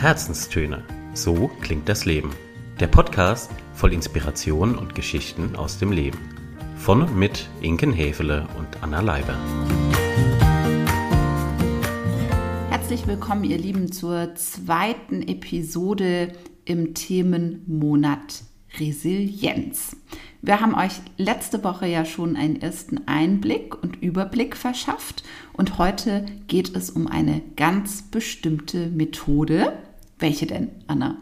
Herzenstöne. So klingt das Leben. Der Podcast voll Inspiration und Geschichten aus dem Leben. Von und mit Inken Hefele und Anna Leiber. Herzlich willkommen, ihr Lieben, zur zweiten Episode im Themenmonat Resilienz. Wir haben euch letzte Woche ja schon einen ersten Einblick und Überblick verschafft und heute geht es um eine ganz bestimmte Methode. Welche denn, Anna?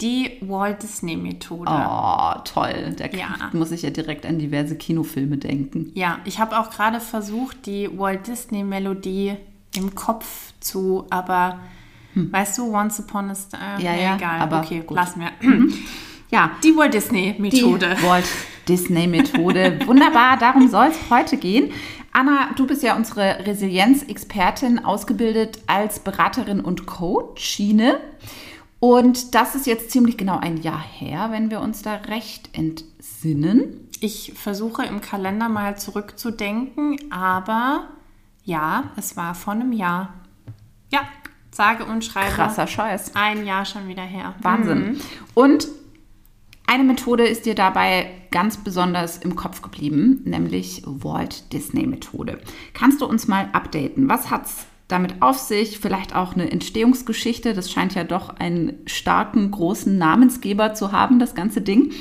Die Walt Disney Methode. Oh, toll. Da ja. muss ich ja direkt an diverse Kinofilme denken. Ja, ich habe auch gerade versucht, die Walt Disney Melodie im Kopf zu, aber hm. weißt du, Once Upon a Star, ja, ja, egal, aber okay, gut. lass mir. Ja, die Walt Disney Methode. Die Walt Disney Methode. Wunderbar, darum soll es heute gehen. Anna, du bist ja unsere Resilienz-Expertin, ausgebildet als Beraterin und Coachine. Und das ist jetzt ziemlich genau ein Jahr her, wenn wir uns da recht entsinnen. Ich versuche im Kalender mal zurückzudenken, aber ja, es war vor einem Jahr. Ja, sage und schreibe. Krasser Scheiß. Ein Jahr schon wieder her. Wahnsinn. Mhm. Und eine Methode ist dir dabei ganz besonders im Kopf geblieben, nämlich Walt Disney Methode. Kannst du uns mal updaten? Was hat es damit auf sich? Vielleicht auch eine Entstehungsgeschichte. Das scheint ja doch einen starken, großen Namensgeber zu haben, das ganze Ding.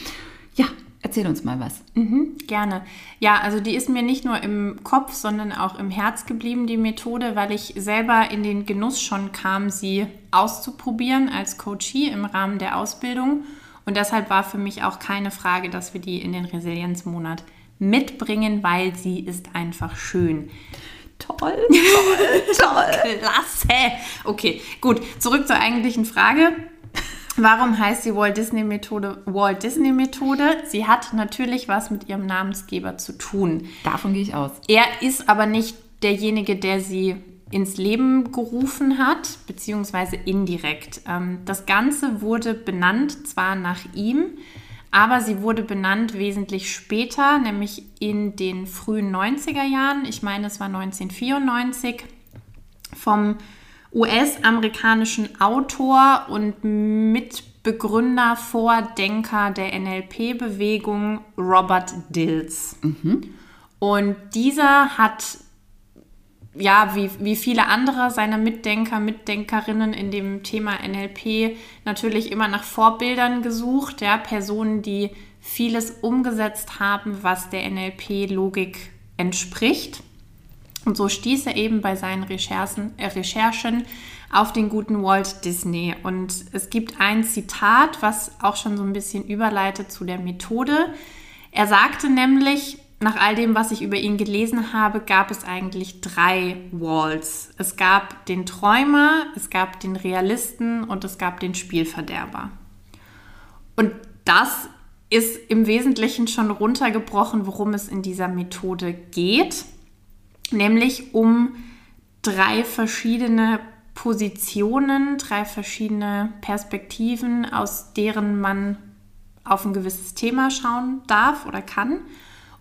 Ja, erzähl uns mal was. Mhm, gerne. Ja, also die ist mir nicht nur im Kopf, sondern auch im Herz geblieben, die Methode, weil ich selber in den Genuss schon kam, sie auszuprobieren als Coachie im Rahmen der Ausbildung. Und deshalb war für mich auch keine Frage, dass wir die in den Resilienzmonat mitbringen, weil sie ist einfach schön. Toll, toll, toll. Klasse. Okay, gut. Zurück zur eigentlichen Frage. Warum heißt die Walt Disney Methode Walt Disney Methode? Sie hat natürlich was mit ihrem Namensgeber zu tun. Davon gehe ich aus. Er ist aber nicht derjenige, der sie ins Leben gerufen hat, beziehungsweise indirekt. Ähm, das Ganze wurde benannt, zwar nach ihm, aber sie wurde benannt wesentlich später, nämlich in den frühen 90er Jahren. Ich meine, es war 1994 vom US-amerikanischen Autor und Mitbegründer, Vordenker der NLP-Bewegung Robert Dills. Mhm. Und dieser hat ja, wie, wie viele andere seiner Mitdenker, Mitdenkerinnen in dem Thema NLP natürlich immer nach Vorbildern gesucht, ja, Personen, die vieles umgesetzt haben, was der NLP-Logik entspricht. Und so stieß er eben bei seinen Recherchen, äh, Recherchen auf den guten Walt Disney. Und es gibt ein Zitat, was auch schon so ein bisschen überleitet zu der Methode. Er sagte nämlich, nach all dem, was ich über ihn gelesen habe, gab es eigentlich drei Walls. Es gab den Träumer, es gab den Realisten und es gab den Spielverderber. Und das ist im Wesentlichen schon runtergebrochen, worum es in dieser Methode geht, nämlich um drei verschiedene Positionen, drei verschiedene Perspektiven, aus deren man auf ein gewisses Thema schauen darf oder kann.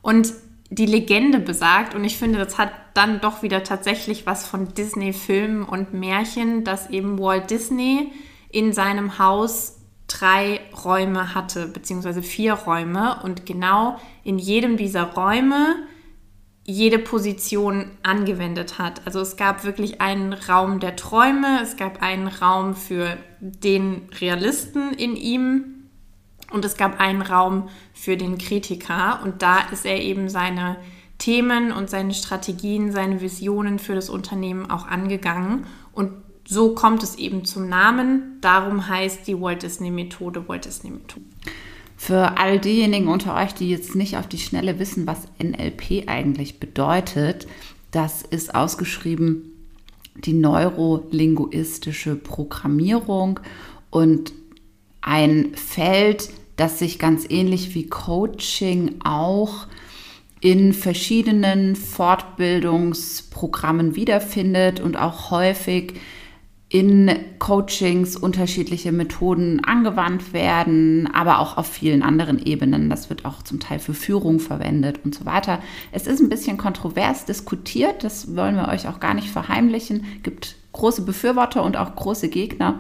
Und die Legende besagt, und ich finde, das hat dann doch wieder tatsächlich was von Disney-Filmen und Märchen, dass eben Walt Disney in seinem Haus drei Räume hatte, beziehungsweise vier Räume und genau in jedem dieser Räume jede Position angewendet hat. Also es gab wirklich einen Raum der Träume, es gab einen Raum für den Realisten in ihm, und es gab einen Raum für den Kritiker und da ist er eben seine Themen und seine Strategien, seine Visionen für das Unternehmen auch angegangen. Und so kommt es eben zum Namen. Darum heißt die Walt Disney Methode Walt Disney Methode. Für all diejenigen unter euch, die jetzt nicht auf die Schnelle wissen, was NLP eigentlich bedeutet, das ist ausgeschrieben die neurolinguistische Programmierung und ein Feld, das sich ganz ähnlich wie Coaching auch in verschiedenen Fortbildungsprogrammen wiederfindet und auch häufig in Coachings unterschiedliche Methoden angewandt werden, aber auch auf vielen anderen Ebenen. Das wird auch zum Teil für Führung verwendet und so weiter. Es ist ein bisschen kontrovers diskutiert, das wollen wir euch auch gar nicht verheimlichen. Es gibt große Befürworter und auch große Gegner.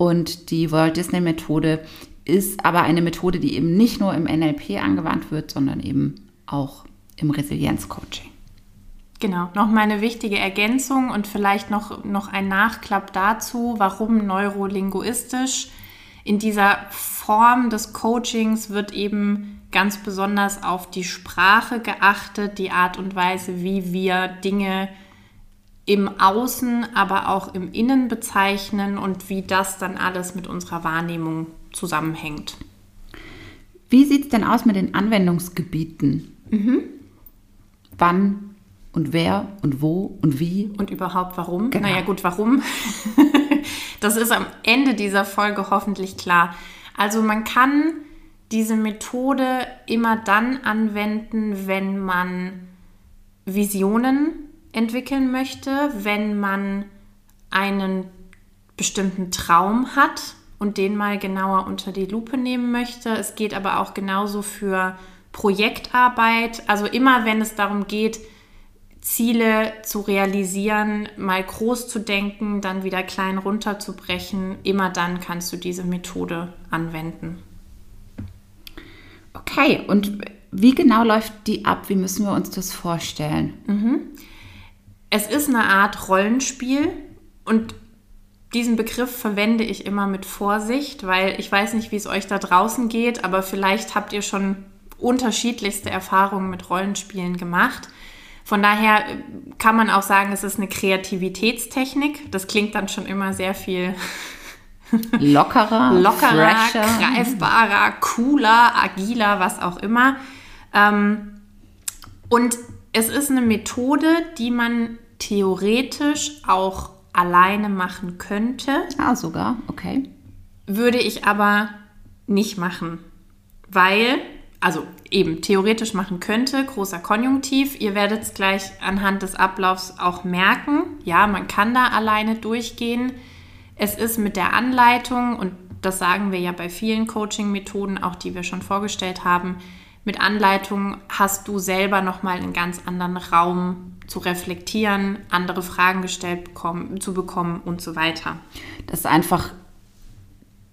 Und die Walt Disney Methode ist aber eine Methode, die eben nicht nur im NLP angewandt wird, sondern eben auch im Resilienzcoaching. Genau, nochmal eine wichtige Ergänzung und vielleicht noch, noch ein Nachklapp dazu, warum neurolinguistisch. In dieser Form des Coachings wird eben ganz besonders auf die Sprache geachtet, die Art und Weise, wie wir Dinge im Außen, aber auch im Innen bezeichnen und wie das dann alles mit unserer Wahrnehmung zusammenhängt. Wie sieht es denn aus mit den Anwendungsgebieten? Mhm. Wann und wer und wo und wie. Und überhaupt warum. Genau. Naja gut, warum? das ist am Ende dieser Folge hoffentlich klar. Also man kann diese Methode immer dann anwenden, wenn man Visionen entwickeln möchte, wenn man einen bestimmten Traum hat und den mal genauer unter die Lupe nehmen möchte. Es geht aber auch genauso für Projektarbeit. Also immer wenn es darum geht, Ziele zu realisieren, mal groß zu denken, dann wieder klein runterzubrechen, immer dann kannst du diese Methode anwenden. Okay, und wie genau läuft die ab? Wie müssen wir uns das vorstellen? Mhm. Es ist eine Art Rollenspiel und diesen Begriff verwende ich immer mit Vorsicht, weil ich weiß nicht, wie es euch da draußen geht, aber vielleicht habt ihr schon unterschiedlichste Erfahrungen mit Rollenspielen gemacht. Von daher äh, kann man auch sagen, es ist eine Kreativitätstechnik. Das klingt dann schon immer sehr viel lockerer, lockerer, fresher. greifbarer, cooler, agiler, was auch immer. Ähm, und es ist eine Methode, die man theoretisch auch alleine machen könnte. Ah, sogar, okay. Würde ich aber nicht machen, weil also eben theoretisch machen könnte, großer Konjunktiv. Ihr werdet es gleich anhand des Ablaufs auch merken. Ja, man kann da alleine durchgehen. Es ist mit der Anleitung, und das sagen wir ja bei vielen Coaching-Methoden, auch die wir schon vorgestellt haben, mit Anleitung hast du selber nochmal einen ganz anderen Raum zu reflektieren, andere Fragen gestellt bekommen, zu bekommen und so weiter. Das ist einfach,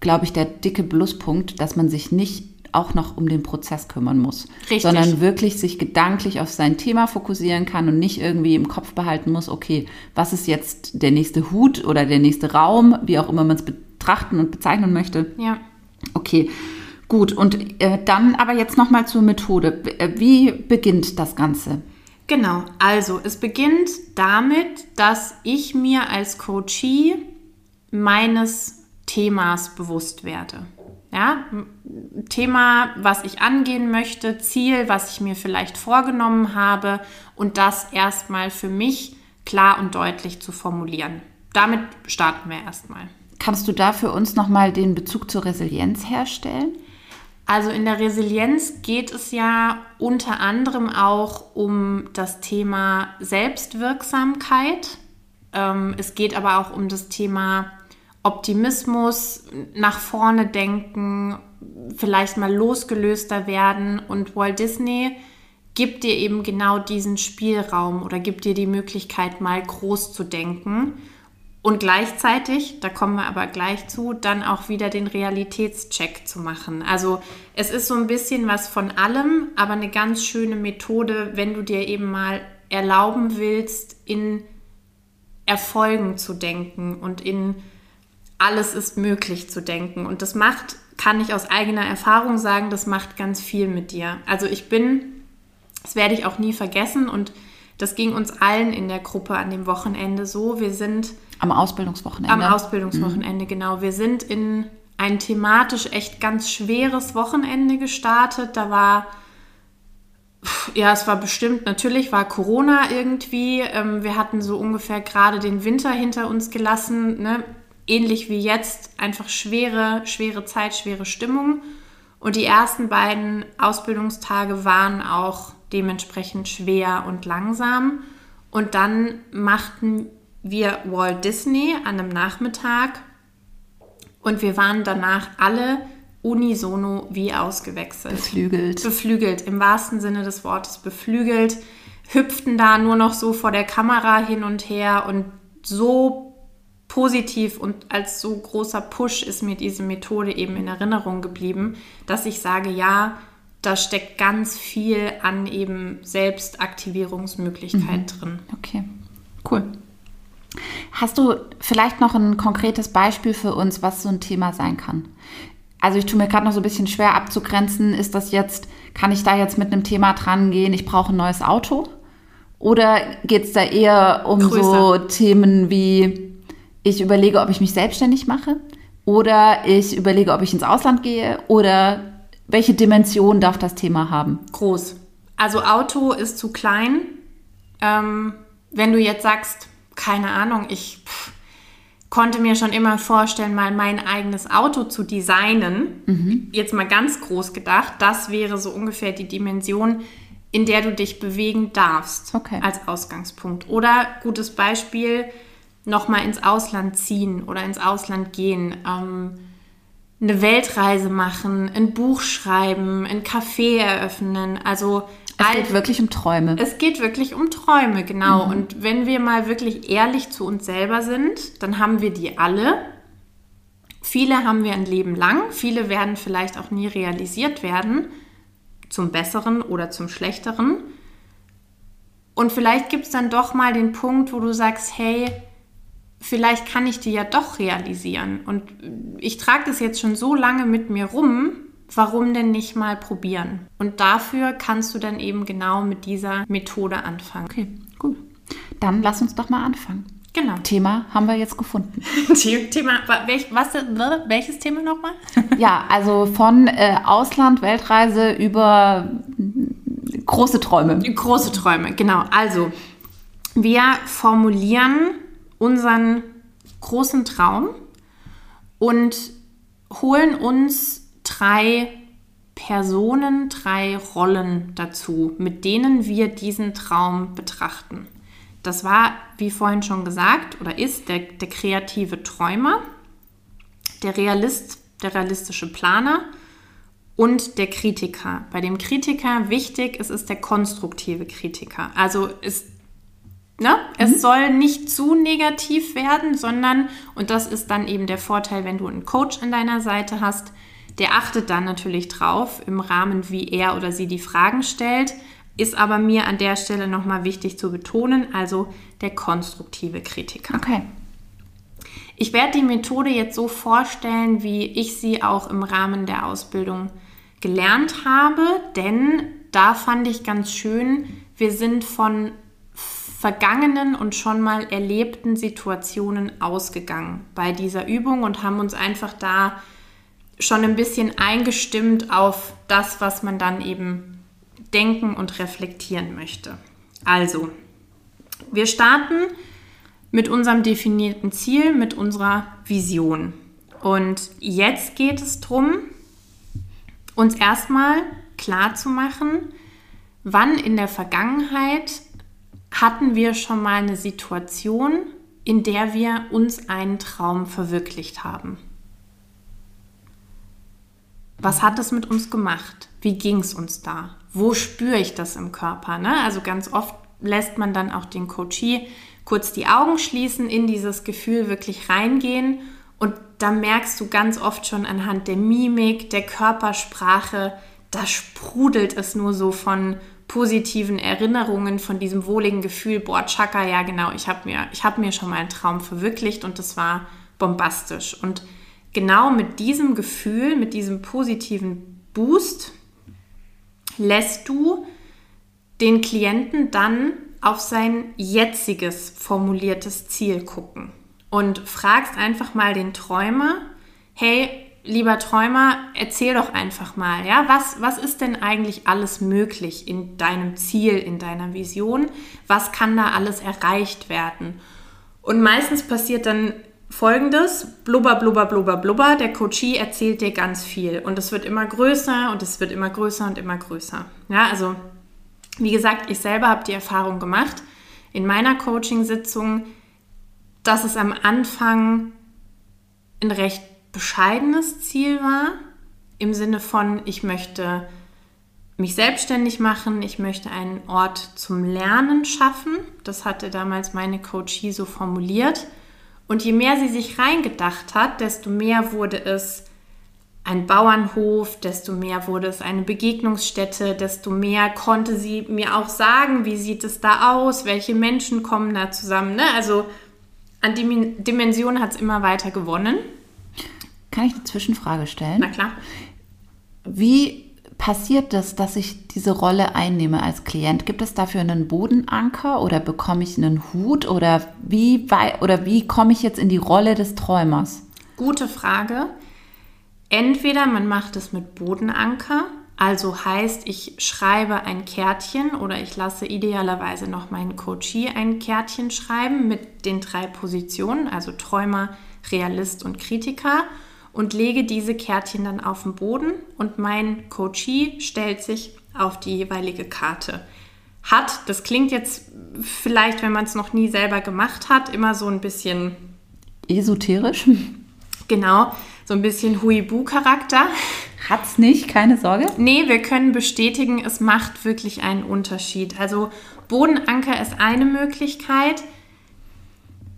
glaube ich, der dicke Pluspunkt, dass man sich nicht auch noch um den Prozess kümmern muss, Richtig. sondern wirklich sich gedanklich auf sein Thema fokussieren kann und nicht irgendwie im Kopf behalten muss, okay, was ist jetzt der nächste Hut oder der nächste Raum, wie auch immer man es betrachten und bezeichnen möchte. Ja. Okay. Gut, und äh, dann aber jetzt nochmal zur Methode. Äh, wie beginnt das Ganze? Genau, also es beginnt damit, dass ich mir als Coachie meines Themas bewusst werde. Ja, Thema, was ich angehen möchte, Ziel, was ich mir vielleicht vorgenommen habe und das erstmal für mich klar und deutlich zu formulieren. Damit starten wir erstmal. Kannst du da für uns nochmal den Bezug zur Resilienz herstellen? Also in der Resilienz geht es ja unter anderem auch um das Thema Selbstwirksamkeit. Ähm, es geht aber auch um das Thema Optimismus, nach vorne denken, vielleicht mal losgelöster werden. Und Walt Disney gibt dir eben genau diesen Spielraum oder gibt dir die Möglichkeit, mal groß zu denken. Und gleichzeitig, da kommen wir aber gleich zu, dann auch wieder den Realitätscheck zu machen. Also es ist so ein bisschen was von allem, aber eine ganz schöne Methode, wenn du dir eben mal erlauben willst, in Erfolgen zu denken und in alles ist möglich zu denken. Und das macht, kann ich aus eigener Erfahrung sagen, das macht ganz viel mit dir. Also ich bin, das werde ich auch nie vergessen und das ging uns allen in der Gruppe an dem Wochenende so. Wir sind am Ausbildungswochenende. Am Ausbildungswochenende, mhm. genau. Wir sind in ein thematisch echt ganz schweres Wochenende gestartet. Da war ja, es war bestimmt, natürlich war Corona irgendwie. Ähm, wir hatten so ungefähr gerade den Winter hinter uns gelassen. Ne? ähnlich wie jetzt, einfach schwere, schwere Zeit, schwere Stimmung. Und die ersten beiden Ausbildungstage waren auch dementsprechend schwer und langsam. Und dann machten wir Walt Disney an einem Nachmittag und wir waren danach alle unisono wie ausgewechselt. Beflügelt. Beflügelt, im wahrsten Sinne des Wortes beflügelt, hüpften da nur noch so vor der Kamera hin und her und so positiv und als so großer Push ist mir diese Methode eben in Erinnerung geblieben, dass ich sage, ja, da steckt ganz viel an eben Selbstaktivierungsmöglichkeit mhm. drin. Okay, cool. Hast du vielleicht noch ein konkretes Beispiel für uns, was so ein Thema sein kann? Also ich tue mir gerade noch so ein bisschen schwer abzugrenzen. Ist das jetzt, kann ich da jetzt mit einem Thema dran gehen, ich brauche ein neues Auto? Oder geht es da eher um Größer. so Themen wie, ich überlege, ob ich mich selbstständig mache? Oder ich überlege, ob ich ins Ausland gehe? Oder welche Dimension darf das Thema haben? Groß. Also Auto ist zu klein. Ähm, wenn du jetzt sagst, keine Ahnung, ich pff, konnte mir schon immer vorstellen, mal mein eigenes Auto zu designen. Mhm. Jetzt mal ganz groß gedacht, das wäre so ungefähr die Dimension, in der du dich bewegen darfst okay. als Ausgangspunkt. Oder gutes Beispiel, nochmal ins Ausland ziehen oder ins Ausland gehen. Ähm, eine Weltreise machen, ein Buch schreiben, ein Café eröffnen. Also es geht wirklich um Träume. Es geht wirklich um Träume, genau. Mhm. Und wenn wir mal wirklich ehrlich zu uns selber sind, dann haben wir die alle. Viele haben wir ein Leben lang, viele werden vielleicht auch nie realisiert werden, zum Besseren oder zum Schlechteren. Und vielleicht gibt es dann doch mal den Punkt, wo du sagst, hey, vielleicht kann ich die ja doch realisieren. Und ich trage das jetzt schon so lange mit mir rum, warum denn nicht mal probieren? Und dafür kannst du dann eben genau mit dieser Methode anfangen. Okay, gut. Dann lass uns doch mal anfangen. Genau. Thema haben wir jetzt gefunden. Thema, welch, was, welches Thema nochmal? ja, also von äh, Ausland, Weltreise über große Träume. Große Träume, genau. Also, wir formulieren unseren großen Traum und holen uns drei Personen, drei Rollen dazu, mit denen wir diesen Traum betrachten. Das war, wie vorhin schon gesagt, oder ist der, der kreative Träumer, der Realist, der realistische Planer und der Kritiker. Bei dem Kritiker wichtig, es ist der konstruktive Kritiker. Also ist Ne? Mhm. Es soll nicht zu negativ werden, sondern, und das ist dann eben der Vorteil, wenn du einen Coach an deiner Seite hast, der achtet dann natürlich drauf im Rahmen, wie er oder sie die Fragen stellt, ist aber mir an der Stelle nochmal wichtig zu betonen, also der konstruktive Kritiker. Okay. Ich werde die Methode jetzt so vorstellen, wie ich sie auch im Rahmen der Ausbildung gelernt habe, denn da fand ich ganz schön, wir sind von vergangenen und schon mal erlebten Situationen ausgegangen bei dieser Übung und haben uns einfach da schon ein bisschen eingestimmt auf das, was man dann eben denken und reflektieren möchte. Also, wir starten mit unserem definierten Ziel, mit unserer Vision. Und jetzt geht es darum, uns erstmal klar zu machen, wann in der Vergangenheit hatten wir schon mal eine Situation, in der wir uns einen Traum verwirklicht haben? Was hat es mit uns gemacht? Wie ging es uns da? Wo spüre ich das im Körper? Ne? Also ganz oft lässt man dann auch den Coachie kurz die Augen schließen, in dieses Gefühl wirklich reingehen und da merkst du ganz oft schon anhand der Mimik, der Körpersprache, da sprudelt es nur so von positiven Erinnerungen von diesem wohligen Gefühl, boah, Chaka, ja genau, ich habe mir, hab mir schon mal einen Traum verwirklicht und das war bombastisch. Und genau mit diesem Gefühl, mit diesem positiven Boost, lässt du den Klienten dann auf sein jetziges formuliertes Ziel gucken und fragst einfach mal den Träumer, hey, lieber Träumer, erzähl doch einfach mal, ja, was, was ist denn eigentlich alles möglich in deinem Ziel, in deiner Vision? Was kann da alles erreicht werden? Und meistens passiert dann folgendes: blubber, blubber, blubber, blubber. Der Coachie erzählt dir ganz viel und es wird immer größer und es wird immer größer und immer größer. Ja, also, wie gesagt, ich selber habe die Erfahrung gemacht. In meiner Coaching-Sitzung dass es am Anfang ein recht bescheidenes Ziel war, im Sinne von, ich möchte mich selbstständig machen, ich möchte einen Ort zum Lernen schaffen. Das hatte damals meine Coachie so formuliert. Und je mehr sie sich reingedacht hat, desto mehr wurde es ein Bauernhof, desto mehr wurde es eine Begegnungsstätte, desto mehr konnte sie mir auch sagen, wie sieht es da aus, welche Menschen kommen da zusammen. Ne? Also an Dimension hat es immer weiter gewonnen. Kann ich eine Zwischenfrage stellen? Na klar. Wie passiert das, dass ich diese Rolle einnehme als Klient? Gibt es dafür einen Bodenanker oder bekomme ich einen Hut oder wie, oder wie komme ich jetzt in die Rolle des Träumers? Gute Frage. Entweder man macht es mit Bodenanker, also heißt, ich schreibe ein Kärtchen oder ich lasse idealerweise noch meinen Coachie ein Kärtchen schreiben mit den drei Positionen, also Träumer, Realist und Kritiker und lege diese Kärtchen dann auf den Boden und mein Coachie stellt sich auf die jeweilige Karte. Hat, das klingt jetzt vielleicht, wenn man es noch nie selber gemacht hat, immer so ein bisschen esoterisch. Genau, so ein bisschen Huibu-Charakter. Hat's nicht, keine Sorge. Nee, wir können bestätigen, es macht wirklich einen Unterschied. Also Bodenanker ist eine Möglichkeit.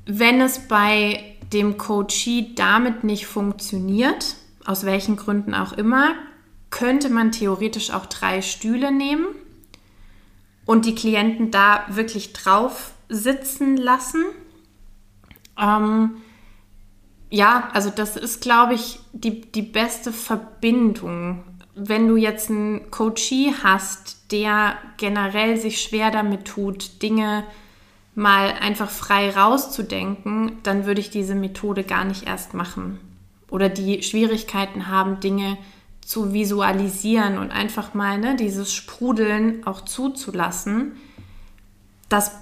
Wenn es bei dem Coachee damit nicht funktioniert, aus welchen Gründen auch immer, könnte man theoretisch auch drei Stühle nehmen und die Klienten da wirklich drauf sitzen lassen. Ähm, ja, also das ist, glaube ich, die, die beste Verbindung. Wenn du jetzt einen Coachee hast, der generell sich schwer damit tut, Dinge mal einfach frei rauszudenken, dann würde ich diese Methode gar nicht erst machen. Oder die Schwierigkeiten haben, Dinge zu visualisieren und einfach mal ne, dieses Sprudeln auch zuzulassen. Das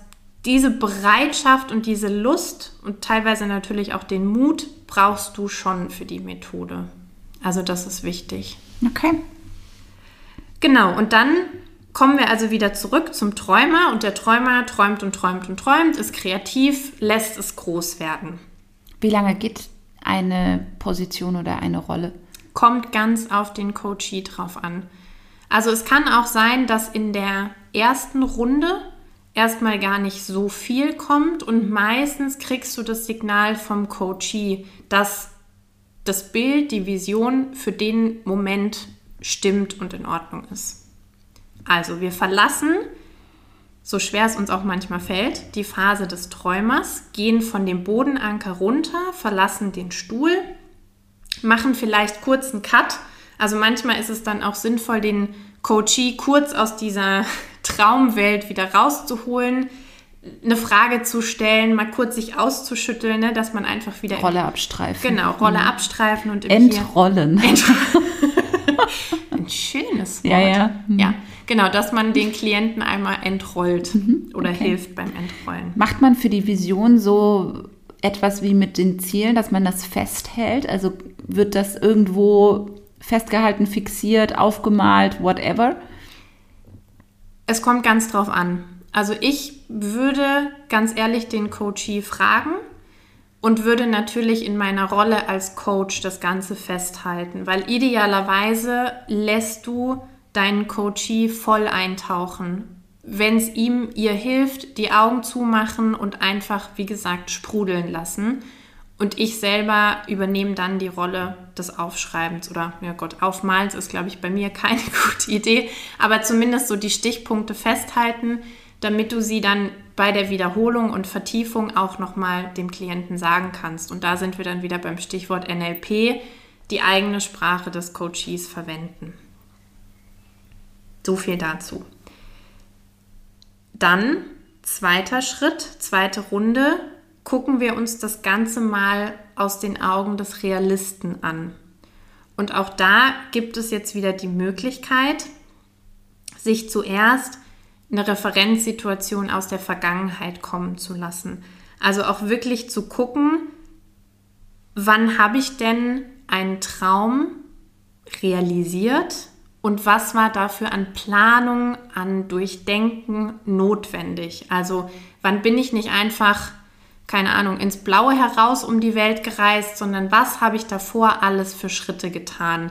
diese Bereitschaft und diese Lust und teilweise natürlich auch den Mut brauchst du schon für die Methode. Also das ist wichtig. Okay. Genau, und dann kommen wir also wieder zurück zum Träumer und der Träumer träumt und träumt und träumt, ist kreativ, lässt es groß werden. Wie lange geht eine Position oder eine Rolle? Kommt ganz auf den Coachee drauf an. Also es kann auch sein, dass in der ersten Runde erstmal gar nicht so viel kommt und meistens kriegst du das Signal vom Coachee, dass das Bild, die Vision für den Moment stimmt und in Ordnung ist. Also wir verlassen, so schwer es uns auch manchmal fällt, die Phase des Träumers, gehen von dem Bodenanker runter, verlassen den Stuhl, machen vielleicht kurz einen Cut. Also manchmal ist es dann auch sinnvoll, den Coachee kurz aus dieser Traumwelt wieder rauszuholen, eine Frage zu stellen, mal kurz sich auszuschütteln, ne, dass man einfach wieder. Rolle abstreifen. Genau, Rolle mhm. abstreifen und Entrollen. Ein schönes Wort. Ja, ja. Mhm. Ja, genau, dass man den Klienten einmal entrollt mhm. oder okay. hilft beim Entrollen. Macht man für die Vision so etwas wie mit den Zielen, dass man das festhält? Also wird das irgendwo festgehalten, fixiert, aufgemalt, whatever? Es kommt ganz drauf an. Also ich würde ganz ehrlich den Coachee fragen und würde natürlich in meiner Rolle als Coach das Ganze festhalten, weil idealerweise lässt du deinen Coachee voll eintauchen. Wenn es ihm ihr hilft, die Augen zumachen und einfach, wie gesagt, sprudeln lassen. Und ich selber übernehme dann die Rolle des Aufschreibens oder, ja Gott, Aufmalens ist, glaube ich, bei mir keine gute Idee, aber zumindest so die Stichpunkte festhalten, damit du sie dann bei der Wiederholung und Vertiefung auch nochmal dem Klienten sagen kannst. Und da sind wir dann wieder beim Stichwort NLP, die eigene Sprache des Coaches verwenden. So viel dazu. Dann zweiter Schritt, zweite Runde, gucken wir uns das Ganze mal aus den Augen des Realisten an. Und auch da gibt es jetzt wieder die Möglichkeit, sich zuerst eine Referenzsituation aus der Vergangenheit kommen zu lassen. Also auch wirklich zu gucken, wann habe ich denn einen Traum realisiert und was war dafür an Planung, an Durchdenken notwendig. Also wann bin ich nicht einfach keine Ahnung, ins Blaue heraus um die Welt gereist, sondern was habe ich davor alles für Schritte getan?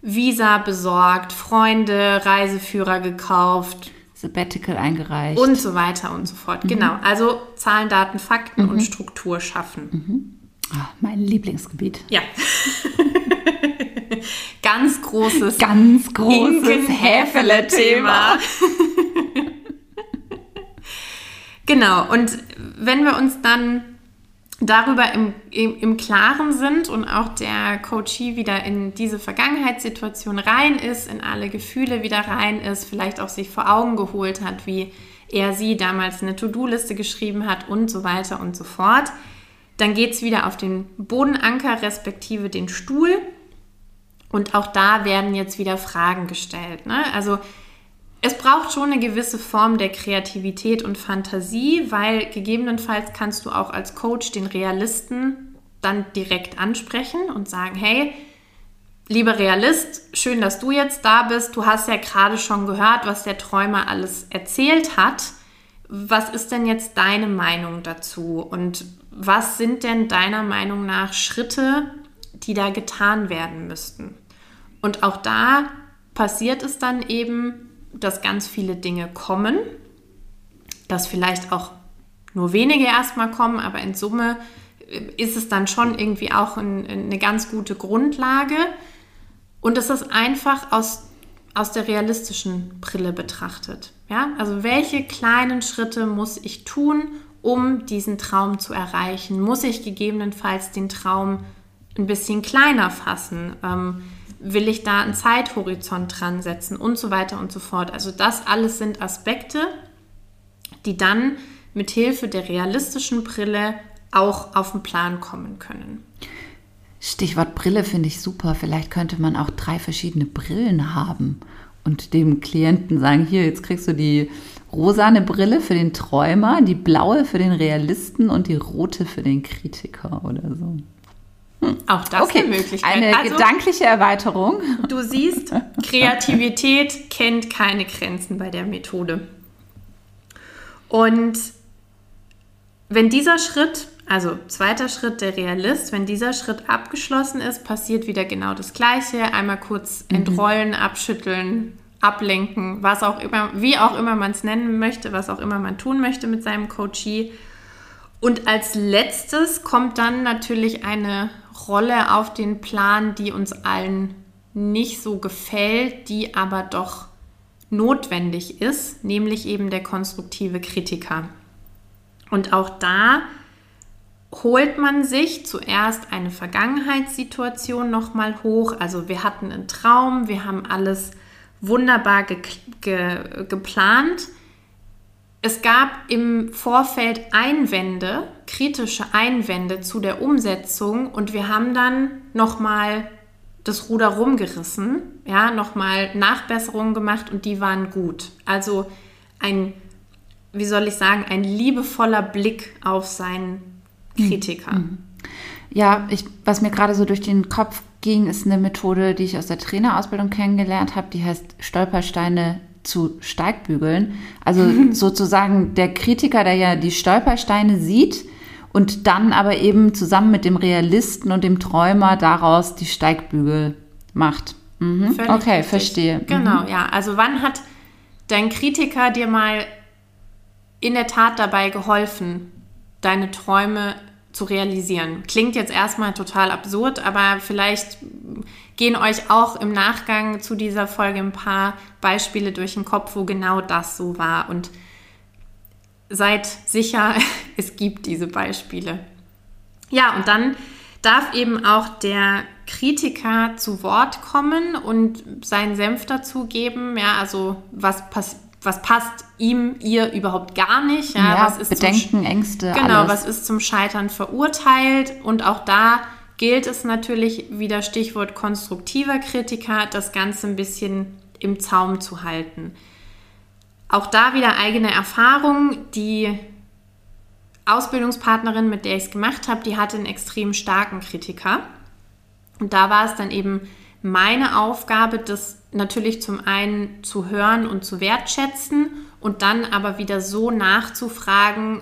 Visa besorgt, Freunde, Reiseführer gekauft, Sabbatical eingereicht. Und so weiter und so fort. Mhm. Genau. Also Zahlen, Daten, Fakten mhm. und Struktur schaffen. Mhm. Oh, mein Lieblingsgebiet. Ja. ganz großes, ganz großes Häfele-Thema. genau. Und wenn wir uns dann darüber im, im, im, Klaren sind und auch der Coachie wieder in diese Vergangenheitssituation rein ist, in alle Gefühle wieder rein ist, vielleicht auch sich vor Augen geholt hat, wie er sie damals eine To-Do-Liste geschrieben hat und so weiter und so fort, dann geht es wieder auf den Bodenanker respektive den Stuhl. Und auch da werden jetzt wieder Fragen gestellt. Ne? Also es braucht schon eine gewisse Form der Kreativität und Fantasie, weil gegebenenfalls kannst du auch als Coach den Realisten dann direkt ansprechen und sagen, hey, lieber Realist, schön, dass du jetzt da bist. Du hast ja gerade schon gehört, was der Träumer alles erzählt hat. Was ist denn jetzt deine Meinung dazu? Und was sind denn deiner Meinung nach Schritte, die da getan werden müssten? Und auch da passiert es dann eben, dass ganz viele Dinge kommen, dass vielleicht auch nur wenige erstmal kommen, aber in Summe äh, ist es dann schon irgendwie auch ein, eine ganz gute Grundlage. Und es ist einfach aus, aus der realistischen Brille betrachtet. Ja? Also welche kleinen Schritte muss ich tun, um diesen Traum zu erreichen? Muss ich gegebenenfalls den Traum ein bisschen kleiner fassen? Ähm, will ich da einen Zeithorizont dran setzen und so weiter und so fort. Also das alles sind Aspekte, die dann mit Hilfe der realistischen Brille auch auf den Plan kommen können. Stichwort Brille finde ich super. Vielleicht könnte man auch drei verschiedene Brillen haben und dem Klienten sagen, hier, jetzt kriegst du die rosane Brille für den Träumer, die blaue für den Realisten und die rote für den Kritiker oder so. Auch das okay. eine Möglichkeit. Eine also, gedankliche Erweiterung. Du siehst, Kreativität kennt keine Grenzen bei der Methode. Und wenn dieser Schritt, also zweiter Schritt der Realist, wenn dieser Schritt abgeschlossen ist, passiert wieder genau das Gleiche. Einmal kurz mhm. entrollen, mhm. abschütteln, ablenken, was auch immer, wie auch immer man es nennen möchte, was auch immer man tun möchte mit seinem Coachee. Und als letztes kommt dann natürlich eine Rolle auf den Plan, die uns allen nicht so gefällt, die aber doch notwendig ist, nämlich eben der konstruktive Kritiker. Und auch da holt man sich zuerst eine Vergangenheitssituation nochmal hoch. Also wir hatten einen Traum, wir haben alles wunderbar ge ge geplant es gab im Vorfeld Einwände, kritische Einwände zu der Umsetzung und wir haben dann nochmal das Ruder rumgerissen, ja, nochmal Nachbesserungen gemacht und die waren gut. Also ein, wie soll ich sagen, ein liebevoller Blick auf seinen Kritiker. Mhm. Ja, ich, was mir gerade so durch den Kopf ging, ist eine Methode, die ich aus der Trainerausbildung kennengelernt habe, die heißt Stolpersteine zu Steigbügeln. Also sozusagen der Kritiker, der ja die Stolpersteine sieht und dann aber eben zusammen mit dem Realisten und dem Träumer daraus die Steigbügel macht. Mhm. Okay, richtig. verstehe. Genau, mhm. ja. Also wann hat dein Kritiker dir mal in der Tat dabei geholfen, deine Träume zu realisieren? Klingt jetzt erstmal total absurd, aber vielleicht gehen euch auch im Nachgang zu dieser Folge ein paar Beispiele durch den Kopf, wo genau das so war. Und seid sicher, es gibt diese Beispiele. Ja, und dann darf eben auch der Kritiker zu Wort kommen und seinen Senf dazugeben. Ja, also was, pass was passt ihm, ihr überhaupt gar nicht. Ja, ja was ist Bedenken, zum, Ängste. Genau, alles. was ist zum Scheitern verurteilt. Und auch da gilt es natürlich, wieder Stichwort konstruktiver Kritiker, das Ganze ein bisschen im Zaum zu halten. Auch da wieder eigene Erfahrung. Die Ausbildungspartnerin, mit der ich es gemacht habe, die hatte einen extrem starken Kritiker. Und da war es dann eben meine Aufgabe, das natürlich zum einen zu hören und zu wertschätzen und dann aber wieder so nachzufragen,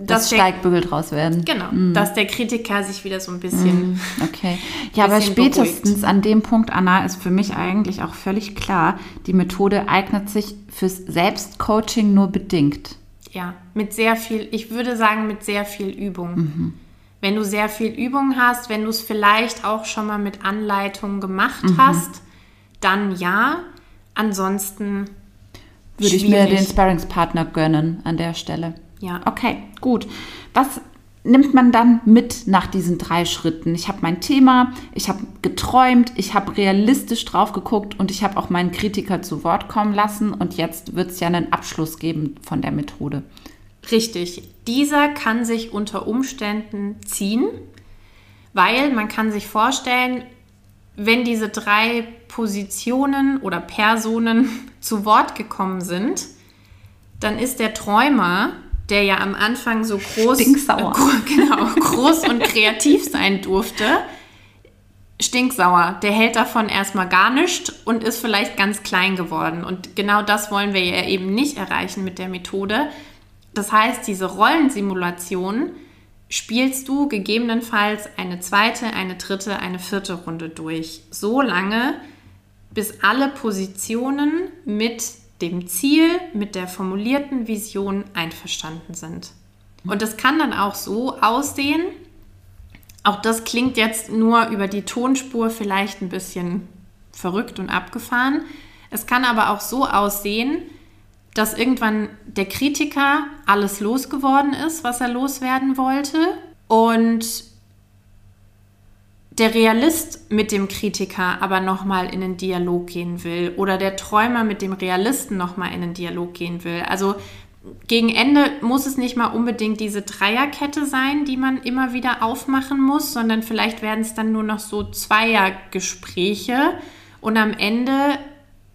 das dass der, Steigbügel draus werden. genau, dass der Kritiker sich wieder so ein bisschen Okay. Ja, aber spätestens an dem Punkt, Anna, ist für mich eigentlich auch völlig klar, die Methode eignet sich fürs Selbstcoaching nur bedingt. Ja, mit sehr viel, ich würde sagen, mit sehr viel Übung. Wenn du sehr viel Übung hast, wenn du es vielleicht auch schon mal mit Anleitung gemacht hast, dann ja. Ansonsten Würde ich mir den Sparringspartner gönnen an der Stelle. Ja. Okay, gut. Was nimmt man dann mit nach diesen drei Schritten? Ich habe mein Thema, ich habe geträumt, ich habe realistisch drauf geguckt und ich habe auch meinen Kritiker zu Wort kommen lassen und jetzt wird es ja einen Abschluss geben von der Methode. Richtig. Dieser kann sich unter Umständen ziehen, weil man kann sich vorstellen, wenn diese drei Positionen oder Personen zu Wort gekommen sind, dann ist der Träumer, der ja am Anfang so groß, äh, genau, groß und kreativ sein durfte, stinksauer. Der hält davon erstmal gar nichts und ist vielleicht ganz klein geworden. Und genau das wollen wir ja eben nicht erreichen mit der Methode. Das heißt, diese Rollensimulation spielst du gegebenenfalls eine zweite, eine dritte, eine vierte Runde durch. So lange, bis alle Positionen mit dem Ziel, mit der formulierten Vision einverstanden sind. Und das kann dann auch so aussehen, auch das klingt jetzt nur über die Tonspur vielleicht ein bisschen verrückt und abgefahren. Es kann aber auch so aussehen, dass irgendwann der Kritiker alles losgeworden ist, was er loswerden wollte und der Realist mit dem Kritiker aber nochmal in den Dialog gehen will oder der Träumer mit dem Realisten nochmal in den Dialog gehen will. Also gegen Ende muss es nicht mal unbedingt diese Dreierkette sein, die man immer wieder aufmachen muss, sondern vielleicht werden es dann nur noch so Zweiergespräche und am Ende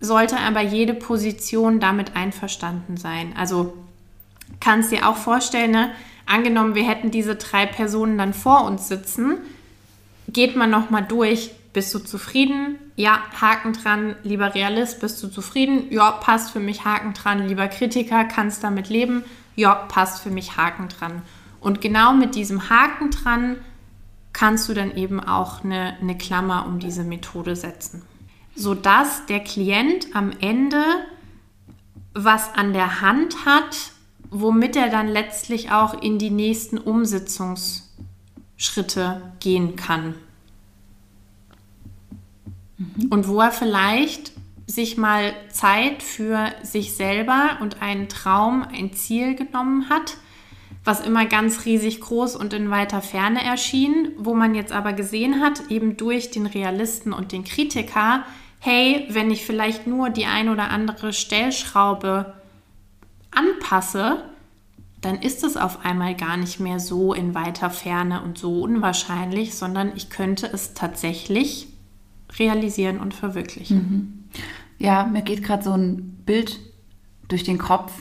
sollte aber jede Position damit einverstanden sein. Also kannst dir auch vorstellen, ne? angenommen, wir hätten diese drei Personen dann vor uns sitzen, geht man nochmal durch, bist du zufrieden? Ja, Haken dran, lieber Realist, bist du zufrieden? Ja, passt für mich, Haken dran, lieber Kritiker, kannst damit leben? Ja, passt für mich, Haken dran. Und genau mit diesem Haken dran kannst du dann eben auch eine, eine Klammer um diese Methode setzen. Sodass der Klient am Ende was an der Hand hat, womit er dann letztlich auch in die nächsten Umsetzungsschritte gehen kann. Und wo er vielleicht sich mal Zeit für sich selber und einen Traum, ein Ziel genommen hat, was immer ganz riesig groß und in weiter Ferne erschien, wo man jetzt aber gesehen hat, eben durch den Realisten und den Kritiker, hey, wenn ich vielleicht nur die ein oder andere Stellschraube anpasse, dann ist es auf einmal gar nicht mehr so in weiter Ferne und so unwahrscheinlich, sondern ich könnte es tatsächlich realisieren und verwirklichen. Ja, mir geht gerade so ein Bild durch den Kopf,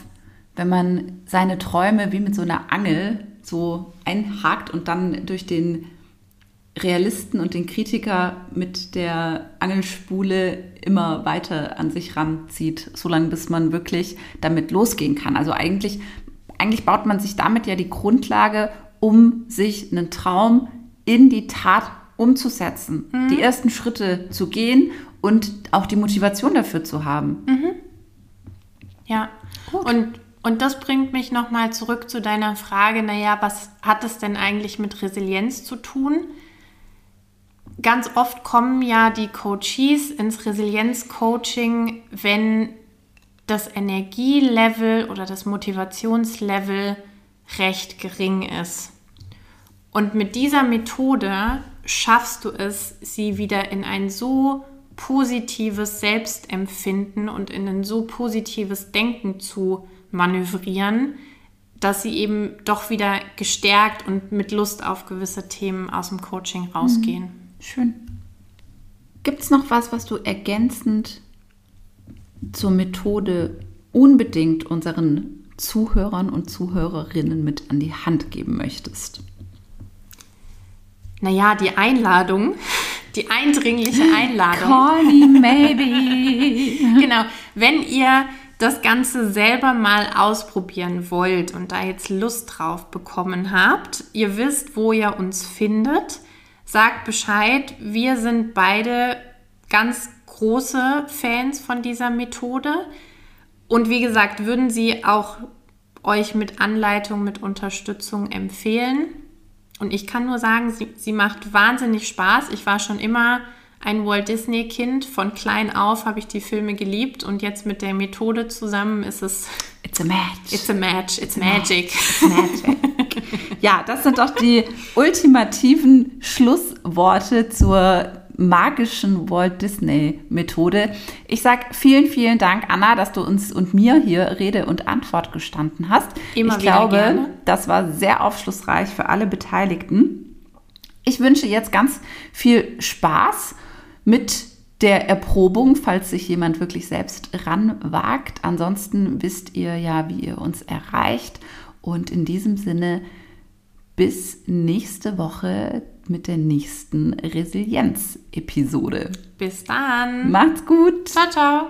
wenn man seine Träume wie mit so einer Angel so einhakt und dann durch den Realisten und den Kritiker mit der Angelspule immer weiter an sich ranzieht, solange bis man wirklich damit losgehen kann. Also eigentlich, eigentlich baut man sich damit ja die Grundlage, um sich einen Traum in die Tat umzusetzen, die ersten Schritte zu gehen und auch die Motivation dafür zu haben. Ja, und, und das bringt mich nochmal zurück zu deiner Frage, naja, was hat es denn eigentlich mit Resilienz zu tun? Ganz oft kommen ja die Coaches ins Resilienz-Coaching, wenn das Energielevel oder das Motivationslevel recht gering ist. Und mit dieser Methode schaffst du es, sie wieder in ein so positives Selbstempfinden und in ein so positives Denken zu manövrieren, dass sie eben doch wieder gestärkt und mit Lust auf gewisse Themen aus dem Coaching rausgehen. Schön. Gibt es noch was, was du ergänzend zur Methode unbedingt unseren Zuhörern und Zuhörerinnen mit an die Hand geben möchtest? Naja, die Einladung, die eindringliche Einladung. Call me maybe. genau, wenn ihr das Ganze selber mal ausprobieren wollt und da jetzt Lust drauf bekommen habt, ihr wisst, wo ihr uns findet, sagt Bescheid. Wir sind beide ganz große Fans von dieser Methode. Und wie gesagt, würden sie auch euch mit Anleitung, mit Unterstützung empfehlen. Und ich kann nur sagen, sie, sie macht wahnsinnig Spaß. Ich war schon immer ein Walt Disney Kind. Von klein auf habe ich die Filme geliebt und jetzt mit der Methode zusammen ist es. It's a match. It's a match. It's, it's magic. It's magic. ja, das sind doch die ultimativen Schlussworte zur magischen Walt Disney Methode. Ich sage vielen, vielen Dank, Anna, dass du uns und mir hier Rede und Antwort gestanden hast. Immer ich glaube, gerne. das war sehr aufschlussreich für alle Beteiligten. Ich wünsche jetzt ganz viel Spaß mit der Erprobung, falls sich jemand wirklich selbst ranwagt. Ansonsten wisst ihr ja, wie ihr uns erreicht. Und in diesem Sinne, bis nächste Woche mit der nächsten Resilienz-Episode. Bis dann. Macht's gut. Ciao, ciao.